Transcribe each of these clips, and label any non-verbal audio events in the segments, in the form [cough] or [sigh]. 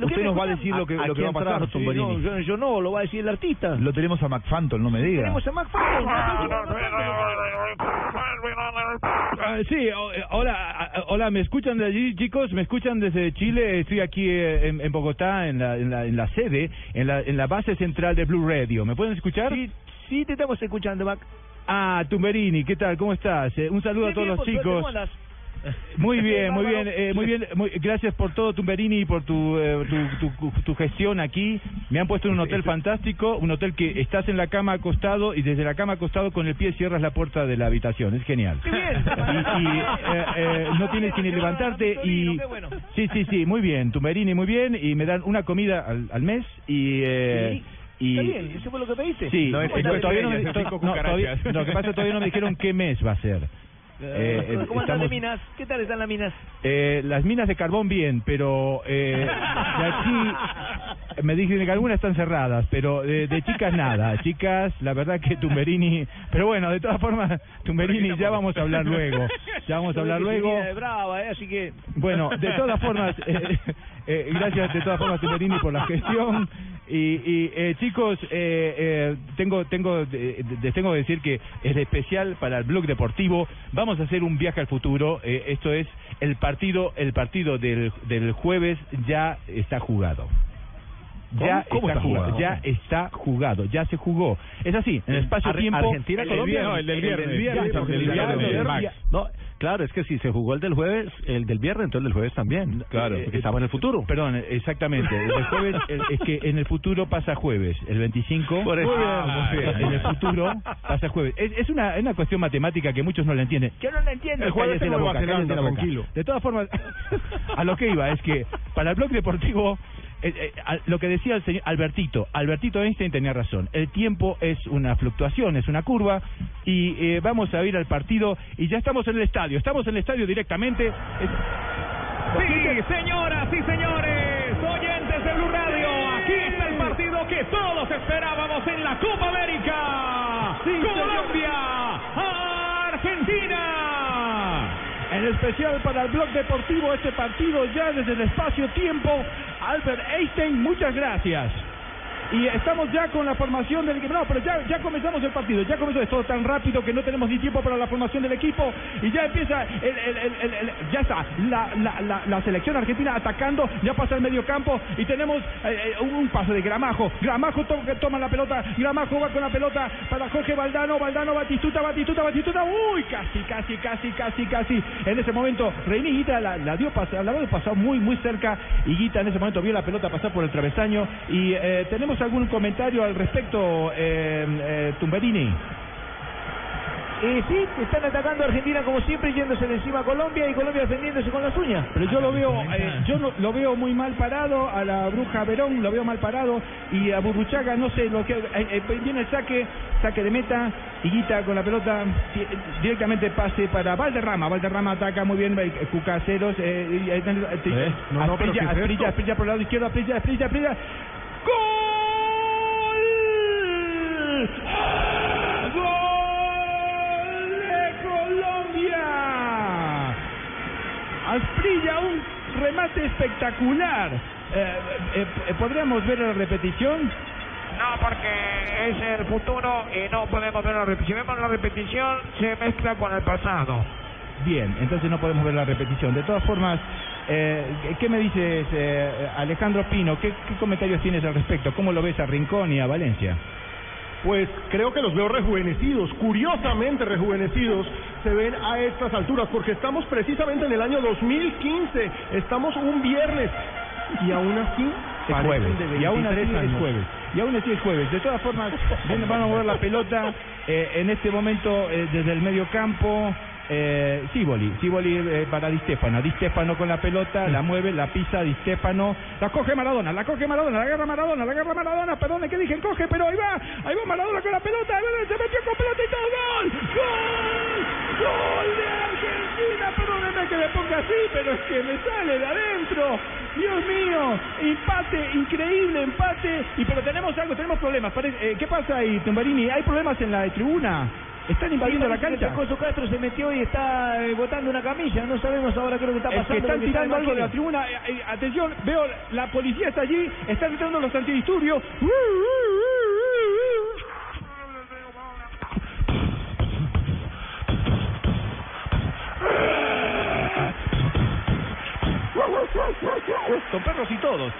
Usted nos va a decir lo que, lo que va a pasar, Sí, no, yo, yo no, lo va a decir el artista. Lo tenemos a McFanton, no me diga. Tenemos a. Ah, sí, hola, hola, ¿me escuchan de allí, chicos? ¿Me escuchan desde Chile? Estoy aquí eh, en, en Bogotá, en la, en, la, en la sede, en la, en la base central de Blue Radio. ¿Me pueden escuchar? Sí, sí, te estamos escuchando, Mac. Ah, Tumberini, ¿qué tal? ¿Cómo estás? Eh, un saludo a Bien, todos bien, los chicos. Muy bien, muy bien, eh, muy bien. muy- gracias por todo, Tumberini, y por tu, eh, tu, tu, tu gestión aquí. Me han puesto en un hotel fantástico, un hotel que estás en la cama acostado y desde la cama acostado con el pie cierras la puerta de la habitación. Es genial. Qué bien. Y, y, eh, eh, no tienes que ni levantarte y... Sí, sí, sí, muy bien, Tumberini, muy bien. Y me dan una comida al, al mes y... Eh, y Está bien, eso fue lo que pediste. Sí, No, no, es todavía no, me- to- no, todavía- que pasa que todavía no me dijeron qué mes va a ser. Eh, eh, ¿Cómo están estamos- las minas? ¿Qué tal están las minas? eh, las minas de carbón bien, pero eh, de aquí me dicen que algunas están cerradas, pero de, de chicas nada. Chicas, la verdad que Tumberini, pero bueno, de todas formas, Tumberini ya vamos a hablar luego. Ya vamos a hablar luego. De brava, eh, así que... Bueno, de todas formas, eh, eh, gracias de todas formas Tumberini por la gestión. Y, y, eh, chicos, eh, eh, tengo tengo les tengo que decir que es especial para el blog deportivo. Vamos a hacer un viaje al futuro. Eh, esto es el partido el partido del, del jueves ya está jugado. Ya ¿Cómo? ¿Cómo está está jugado, jugado? ya está jugado, ya se jugó. Es así, en el espacio-tiempo. Argentina, Colombia. No, el del viernes. el. No, claro, es que si se jugó el del jueves, el del viernes, entonces el del jueves también. Claro, porque estamos en el futuro. Perdón, exactamente. El jueves, [laughs] el- es que en el futuro pasa jueves, el 25. Por eso. Ah. En el futuro pasa jueves. Es, es una, es una cuestión matemática que muchos no la entienden. Yo no la entiendo. El jueves la boca, la boca. tranquilo. De todas formas, [laughs] a lo que iba es que para el blog deportivo, eh, eh, a- lo que decía el señor Albertito, Albertito Einstein tenía razón. El tiempo es una fluctuación, es una curva y eh, vamos a ir al partido y ya estamos en el estadio. Estamos en el estadio directamente. Es- Sí, señoras y señores, oyentes de Blue Radio, aquí está el partido que todos esperábamos en la Copa América. Colombia. En especial para el blog deportivo, este partido ya desde el espacio-tiempo. Albert Einstein, muchas gracias. Y estamos ya con la formación del equipo. No, pero ya, ya comenzamos el partido. Ya comenzó. Es todo tan rápido que no tenemos ni tiempo para la formación del equipo. Y ya empieza. El, el- el- el- ya está. La, la, la, selección argentina atacando. Ya pasa el medio campo. Y tenemos eh, eh, un, un pase de Gramajo. Gramajo to- toma la pelota. Gramajo va con la pelota para Jorge Valdano. Valdano, Batistuta, Batistuta, Batistuta. Uy, casi, casi, casi, casi, casi. En ese momento, Reini Guita la, la dio pasar, la dio pasar muy, muy cerca. Y Guita en ese momento vio la pelota pasar por el travesaño. Y eh, tenemos algún comentario al respecto, eh, eh, Tumberini. Eh, sí, están atacando a Argentina como siempre, yéndose de encima a Colombia y Colombia defendiéndose con las uñas. Pero yo lo veo, eh, yo lo veo muy mal parado a la bruja Verón, lo veo mal parado y a Burruchaga no sé lo que eh, eh, viene el saque, saque de meta, Higuita con la pelota di- directamente pase para Valderrama, Valderrama ataca muy bien, eh, Cucaseros, eh, eh, Eh, no, no, Asprilla. Asprilla por el lado izquierdo, Asprilla, Asprilla, Asprilla. ¡Gol! Un remate espectacular. Eh, eh, eh, ¿Podríamos ver la repetición? No, porque es el futuro y no podemos ver la repetición. Si vemos la repetición, se mezcla con el pasado. Bien, entonces no podemos ver la repetición. De todas formas, eh, ¿qué me dices, eh, Alejandro Pino? ¿Qué, ¿Qué comentarios tienes al respecto? ¿Cómo lo ves a Rincón y a Valencia? Pues creo que los veo rejuvenecidos, curiosamente rejuvenecidos se ven a estas alturas, porque estamos precisamente en el año 2015, estamos un viernes y aún así Es jueves. Y aún así 23 es jueves. Y aún así es jueves. De todas formas, [laughs] van a mover la pelota eh, en este momento eh, desde el medio campo. Eh, Siboli, Siboli eh, para Di Stefano, Di Stefano con la pelota, la mueve, la pisa Di Stefano, la coge Maradona, la coge Maradona, la agarra Maradona, la agarra Maradona, perdón, que dije coge, pero ahí va, ahí va Maradona con la pelota, ahí va, se metió con pelota y todo, gol, gol, gol de Argentina, perdóneme que me ponga así, pero es que me sale de adentro, Dios mío, empate, increíble empate, y pero tenemos algo, tenemos problemas, eh, ¿qué pasa ahí, Tumbarini? ¿Hay problemas en la tribuna? ¿Están invadiendo la cancha? Coso Castro se metió y está eh, botando una camilla. No sabemos ahora qué es lo que está Es pasando. que están que está tirando algo de la tribuna. Eh, eh, atención, veo la policía está allí, están gritando los antidisturbios. Con perros y todos.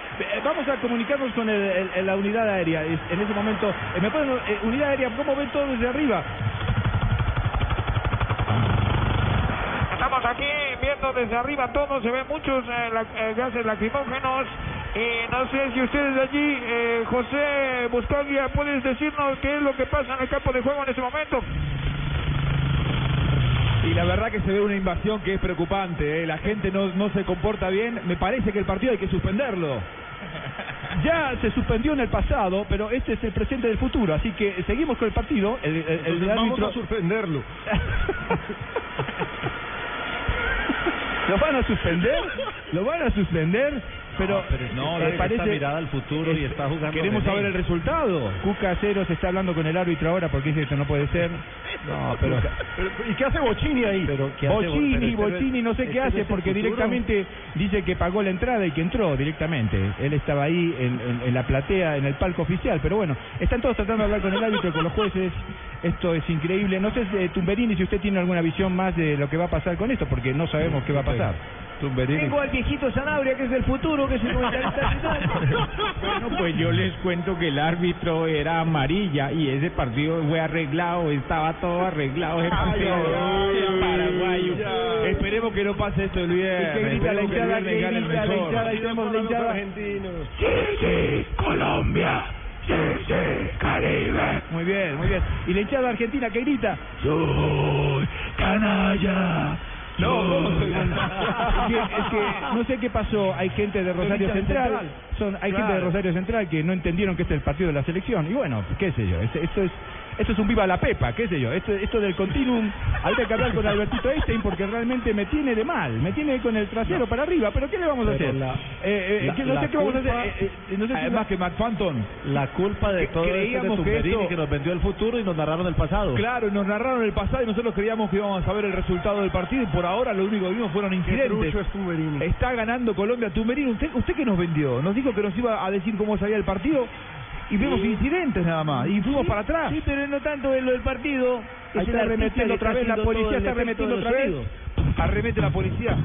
Vamos a comunicarnos con el- el- el- la unidad aérea. Es- En ese momento, ¿me pueden, eh, unidad aérea, cómo ven todo desde arriba? Estamos aquí viendo desde arriba todo, se ven muchos eh, la- eh, gases lacrimógenos. Y no sé si ustedes de allí, eh, José Buscaglia, puedes decirnos qué es lo que pasa en el campo de juego en ese momento. Y la verdad que se ve una invasión que es preocupante. ¿eh? La gente no, no se comporta bien. Me parece que el partido hay que suspenderlo. [laughs] Ya se suspendió en el pasado, pero este es el presente del futuro, así que seguimos con el partido. El, el- el vamos árbitro- a suspenderlo. [laughs] ¿Lo van a suspender? ¿Lo van a suspender? Pero, No, eh, debe que está mirada al futuro y está jugando. Queremos saber el resultado. Cuca Cero se está hablando con el árbitro ahora porque dice que esto no puede ser. No, pero ¿Y qué hace Bochini ahí? Pero, ¿qué hace? Bochini, Pero este no es- Bochini no sé este qué no hace porque directamente dice que pagó la entrada y que entró directamente. Él estaba ahí en, en- en la platea, en el palco oficial, pero bueno, están todos tratando de hablar con el árbitro, con los jueces. Esto es increíble. No sé, eh, Tumberini, si usted tiene alguna visión más de lo que va a pasar con esto, porque no sabemos qué va a pasar. Tumberini. Tengo al viejito Sanabria, que es del futuro, que es [laughs] el. Bueno, pues yo les cuento que el árbitro era amarilla y ese partido fue arreglado, estaba todo arreglado ese partido ay, paraguayo. ya. Esperemos que no pase esto el ¿Y viernes. qué grita la que el hinchada? viernes ¿Qué gane el grita la hinchada? Ahí tenemos la Para los hinchada. argentinos. Muy bien, muy bien. ¿Y la hinchada argentina qué grita? No, ¿cómo soy Es que, es que no sé qué pasó. Hay gente de Rosario Central. Central. Son, hay gente de. Rosario Central que no entendieron que este es el partido de la selección. Y bueno, qué sé yo. Esto es esto es un viva la pepa, qué sé yo. Esto, esto del continuum. Habría que hablar con Albertito Einstein porque realmente me tiene de mal. Me tiene con el trasero para arriba. Pero ¿qué le vamos a hacer? la- Eh, eh, la- que no sé qué vamos a hacer. Eh, eh, no sé si Además que McFanton, La culpa de Que- todo esto es de creíamos que esto- que nos vendió el futuro y nos narraron el pasado. claro, nos narraron el pasado y nosotros creíamos que íbamos a saber el resultado del partido y por ahora lo único que vimos fueron incidentes. es. Está ganando Colombia. Tumberini, ¿usted, ¿usted qué nos vendió? Nos dijo que nos iba a decir cómo salía el partido y vemos incidentes nada más. Y fuimos para atrás. Sí, pero no tanto en lo del partido. Ahí Es está arremetiendo otra vez la policía, está arremetiendo otra vez. Arremete la policía.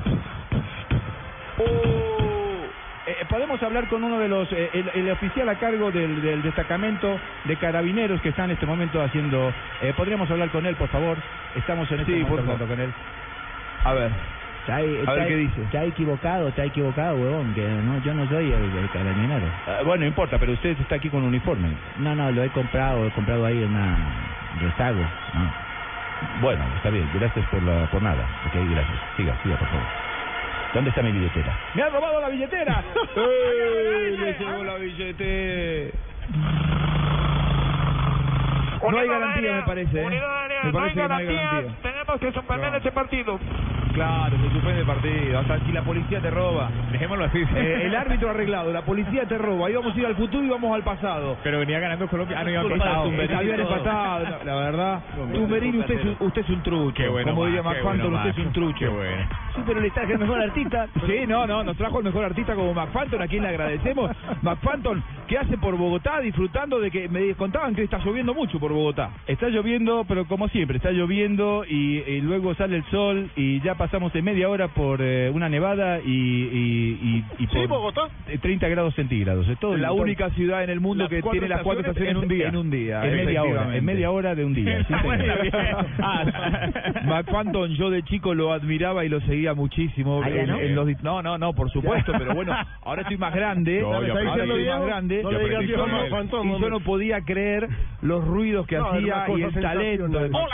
Eh, podemos hablar con uno de los, eh, el, el oficial a cargo del, del destacamento de carabineros que está en este momento haciendo. eh, Podríamos hablar con él, por favor. Estamos en este Sí, momento por hablando con él. A ver. Está, A ver qué dice. Está equivocado, está equivocado, huevón, que no, yo no soy el, el carabinero. Ah, bueno, no importa, pero usted está aquí con uniforme. No, no, lo he comprado, he comprado ahí en una rezago. Bueno, está bien, gracias por la por nada. Ok, gracias. Siga, siga, por favor. ¿Dónde está mi billetera? ¡Me ha robado la billetera! [laughs] ¡Eh! Le llevó la billetera. No hay garantía, me parece. ¿eh? Me no hay parece que no hay garantía. garantía. Tenemos que suspender ese partido. Claro, se suspende el partido. Hasta si la policía te roba. Dejémoslo así. Eh, el [laughs] árbitro arreglado, la policía te roba. Ahí vamos a ir al futuro y vamos al pasado. Pero venía ganando Colombia. Ah, no, iba empatado. Bien empatado, la- la verdad. [laughs] Tumberini, usted es un, usted es un trucho. Qué bueno, Como diría McFanton, bueno, usted es un trucho. Qué bueno. Sí, pero le traje el mejor artista. [laughs] Sí, no, no, nos trajo el mejor artista como McFanton, a quien le agradecemos. McFanton, ¿qué hace por Bogotá disfrutando de que me contaban que está lloviendo mucho por Bogotá? Está lloviendo, pero como siempre, está lloviendo y, y luego sale el sol y ya pasamos en media hora por eh, una nevada y, y, y, y por Sí, Bogotá. eh, 30 grados centígrados. Es todo la todo- única ciudad en el mundo Las que tiene las cuatro estaciones en un día. En un día, En media hora, en media hora de un día. [laughs] sí. [laughs] Ah, McFanton, yo de chico lo admiraba y lo seguía muchísimo. Ah, ¿ya en- no? en los no, no, no, por supuesto, pero bueno, [laughs] ahora estoy más grande. No, ahora estoy más grande. grande. No le digas y yo no- podía creer los ruidos que hacía y el talento de. Hola,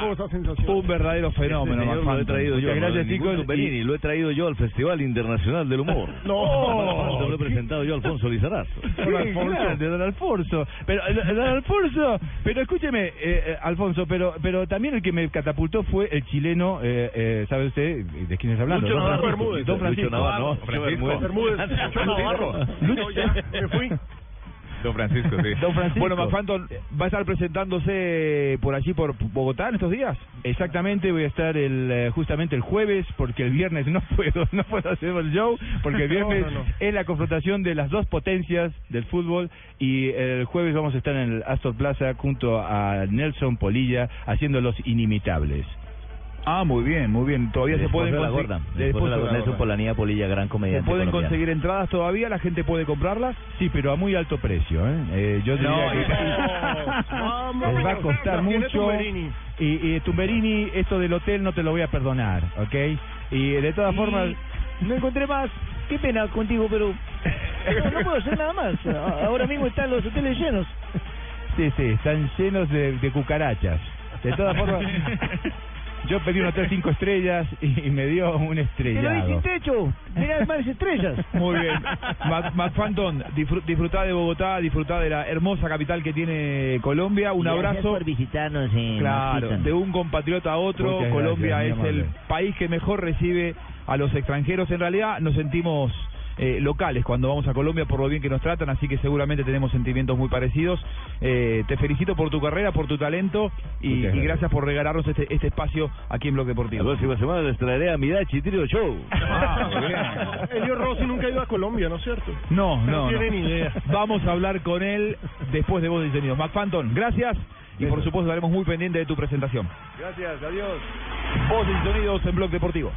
¿cómo sensacional. Un verdadero fenómeno, Este traído yo, no, gracias, chicos. Benini, lo he traído yo al Festival Internacional del Humor. [laughs] No. lo he presentado yo a Alfonso Lizarazo. Grande, don Alfonso. Pero, eh, don Alfonso, pero escúcheme, eh, eh, Alfonso, pero pero también el que me catapultó fue el chileno, eh, eh, ¿sabe usted de quién es hablando? Lucho Don Navarro Francisco. Bermúdez. Don Francisco. Lucho Navarro, no. Bermúdez. Lucho Navarro. No, ya, me fui. Don Francisco, sí. [laughs] Don Francisco. Bueno, Macfanton va a estar presentándose por allí, por Bogotá, en estos días. Exactamente, voy a estar el eh, justamente el jueves porque el viernes no [laughs] puedo no puedo hacer el show porque el [laughs] No, viernes no, no. es la confrontación de las dos potencias del fútbol y el jueves vamos a estar en el Astor Plaza junto a Nelson Polilla haciendo los inimitables. Ah, muy bien, muy bien. Todavía se pueden de la gorda. Después de la gorda. Gorda. Polanía Polilla, gran ¿Se comediante pueden colombiano. conseguir entradas todavía? ¿La gente puede comprarlas? Sí, pero a muy alto precio. ¿eh? Eh, yo diría No, que les va a costar mucho. Y, y Tumberini, esto del hotel no te lo voy a perdonar, ¿ok? Y de todas Y formas... No encontré más. Qué pena contigo, pero no, no puedo hacer nada más. Ahora mismo están los hoteles llenos. Sí, sí, están llenos de, de cucarachas. De todas formas, yo pedí un hotel cinco estrellas y, y me dio un estrellado. sin techo. Mirá más estrellas. Muy bien. Mac, Macfanton, disfr- disfrutá de Bogotá, disfrutá de la hermosa capital que tiene Colombia. Un Gracias abrazo. por visitarnos en Claro, de un compatriota a otro, Muchas Colombia gracias, es el país que mejor recibe a los extranjeros. En realidad nos sentimos eh, locales cuando vamos a Colombia por lo bien que nos tratan, así que seguramente tenemos sentimientos muy parecidos. Eh, te felicito por tu carrera, por tu talento y, gracias. por regalarnos este, este espacio aquí en Blog La Deportivo. próxima semana les traeré a Midachi Trio Show. [laughs] Ah. Elio Rossi nunca ha ido a Colombia, ¿no es cierto? No, No no, no. tiene ni idea. Vamos a hablar con él después de Voz y Sonidos. McFanton, gracias y por supuesto estaremos muy pendientes de tu presentación. Gracias, adiós. Voz y Sonidos en Blog Deportivo.